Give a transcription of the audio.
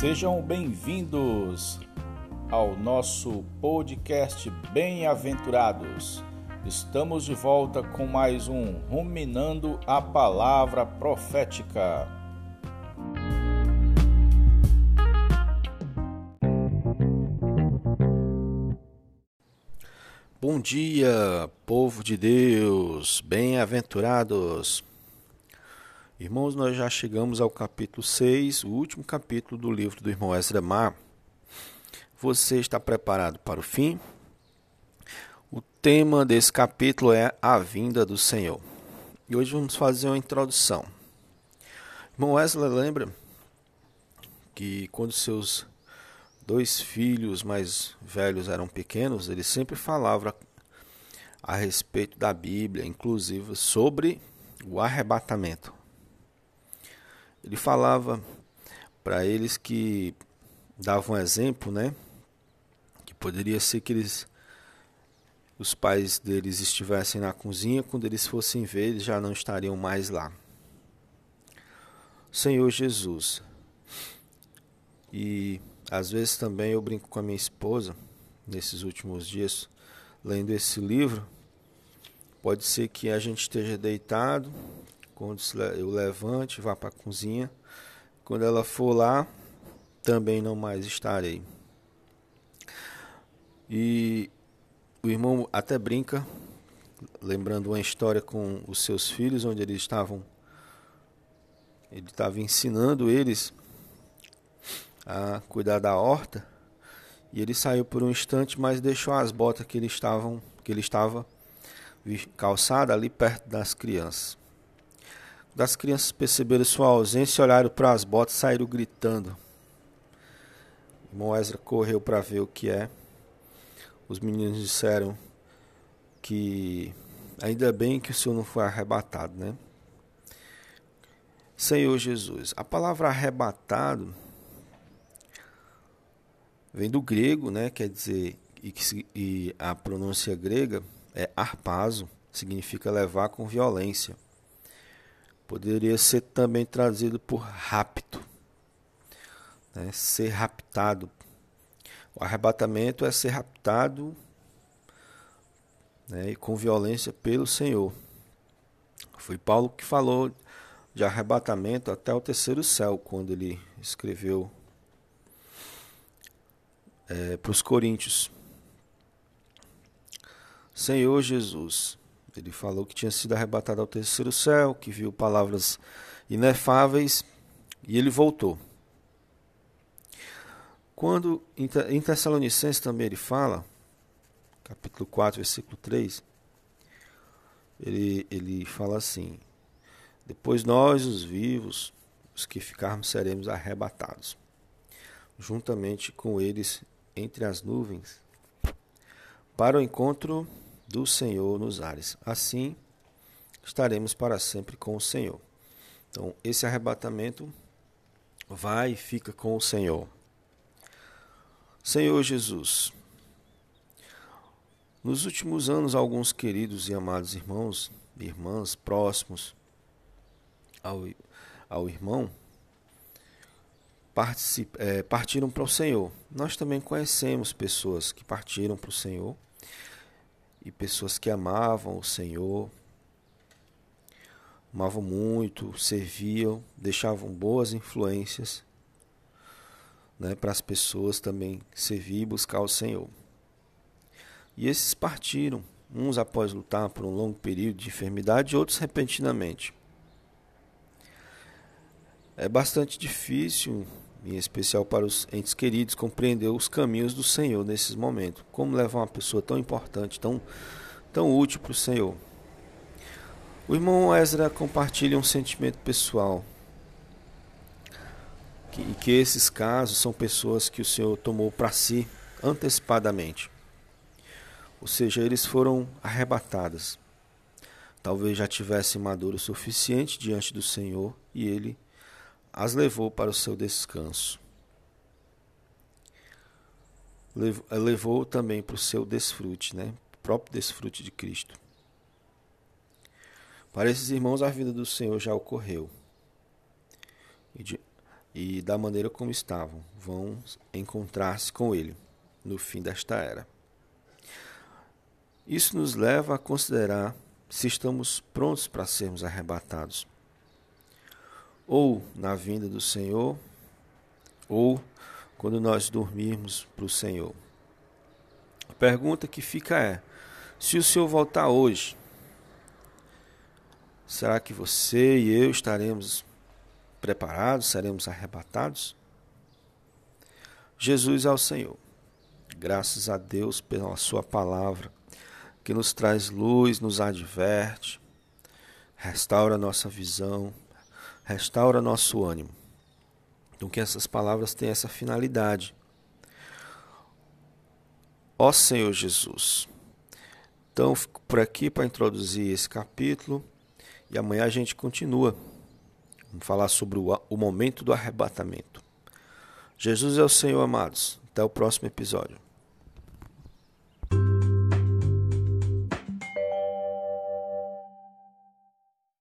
Sejam bem-vindos ao nosso podcast Bem-aventurados. Estamos de volta com mais um Ruminando a Palavra Profética. Bom dia, povo de Deus, bem-aventurados. Irmãos, nós já chegamos ao capítulo 6, o último capítulo do livro do irmão Ezra Mar. Você está preparado para o fim? O tema desse capítulo é a vinda do Senhor. E hoje vamos fazer uma introdução. Irmão Wesley lembra que quando seus dois filhos mais velhos eram pequenos, ele sempre falava a respeito da Bíblia, inclusive sobre o arrebatamento. Ele falava para eles que dava um exemplo, né? Que poderia ser que eles os pais deles estivessem na cozinha, quando eles fossem ver, eles já não estariam mais lá. Senhor Jesus. E às vezes também eu brinco com a minha esposa, nesses últimos dias, lendo esse livro. Pode ser que a gente esteja deitado, quando eu levante, vá para a cozinha. Quando ela for lá, também não mais estarei. E o irmão até brinca, lembrando uma história com os seus filhos, onde eles estavam. Ele estava ensinando eles a cuidar da horta. E ele saiu por um instante, mas deixou as botas que ele, que ele estava calçada ali perto das crianças das crianças perceberam sua ausência, olharam para as botas e saíram gritando. O correu para ver o que é. Os meninos disseram que ainda bem que o Senhor não foi arrebatado, né? Senhor Jesus. A palavra arrebatado vem do grego, né? Quer dizer, e, e a pronúncia grega é arpazo, significa levar com violência. Poderia ser também trazido por rapto, né? ser raptado. O arrebatamento é ser raptado né? e com violência pelo Senhor. Foi Paulo que falou de arrebatamento até o terceiro céu, quando ele escreveu é, para os Coríntios. Senhor Jesus, ele falou que tinha sido arrebatado ao terceiro céu, que viu palavras inefáveis e ele voltou. Quando em Tessalonicenses também ele fala, capítulo 4, versículo 3, ele, ele fala assim: Depois nós, os vivos, os que ficarmos, seremos arrebatados, juntamente com eles entre as nuvens, para o encontro do Senhor nos ares. Assim estaremos para sempre com o Senhor. Então, esse arrebatamento vai e fica com o Senhor. Senhor Jesus, nos últimos anos, alguns queridos e amados irmãos e irmãs próximos ao, ao irmão é, partiram para o Senhor. Nós também conhecemos pessoas que partiram para o Senhor e pessoas que amavam o Senhor, amavam muito, serviam, deixavam boas influências né, para as pessoas também servir e buscar o Senhor. E esses partiram, uns após lutar por um longo período de enfermidade, outros repentinamente. É bastante difícil em especial para os entes queridos, compreender os caminhos do Senhor nesses momentos. Como levar uma pessoa tão importante, tão, tão útil para o Senhor. O irmão Ezra compartilha um sentimento pessoal. Que, que esses casos são pessoas que o Senhor tomou para si antecipadamente. Ou seja, eles foram arrebatados. Talvez já tivessem maduro o suficiente diante do Senhor e ele as levou para o seu descanso. Levou, levou também para o seu desfrute, né? O próprio desfrute de Cristo. Para esses irmãos, a vida do Senhor já ocorreu. E de, e da maneira como estavam, vão encontrar-se com Ele no fim desta era. Isso nos leva a considerar se estamos prontos para sermos arrebatados, ou na vinda do Senhor, ou quando nós dormirmos para o Senhor. A pergunta que fica é: se o Senhor voltar hoje, será que você e eu estaremos preparados, seremos arrebatados? Jesus é o Senhor. Graças a Deus pela Sua palavra, que nos traz luz, nos adverte, restaura nossa visão, restaura nosso ânimo. Então, que essas palavras tenham essa finalidade. Ó Senhor Jesus. Então, fico por aqui para introduzir esse capítulo e amanhã a gente continua. Vamos falar sobre o, o momento do arrebatamento. Jesus é o Senhor, amados. Até o próximo episódio.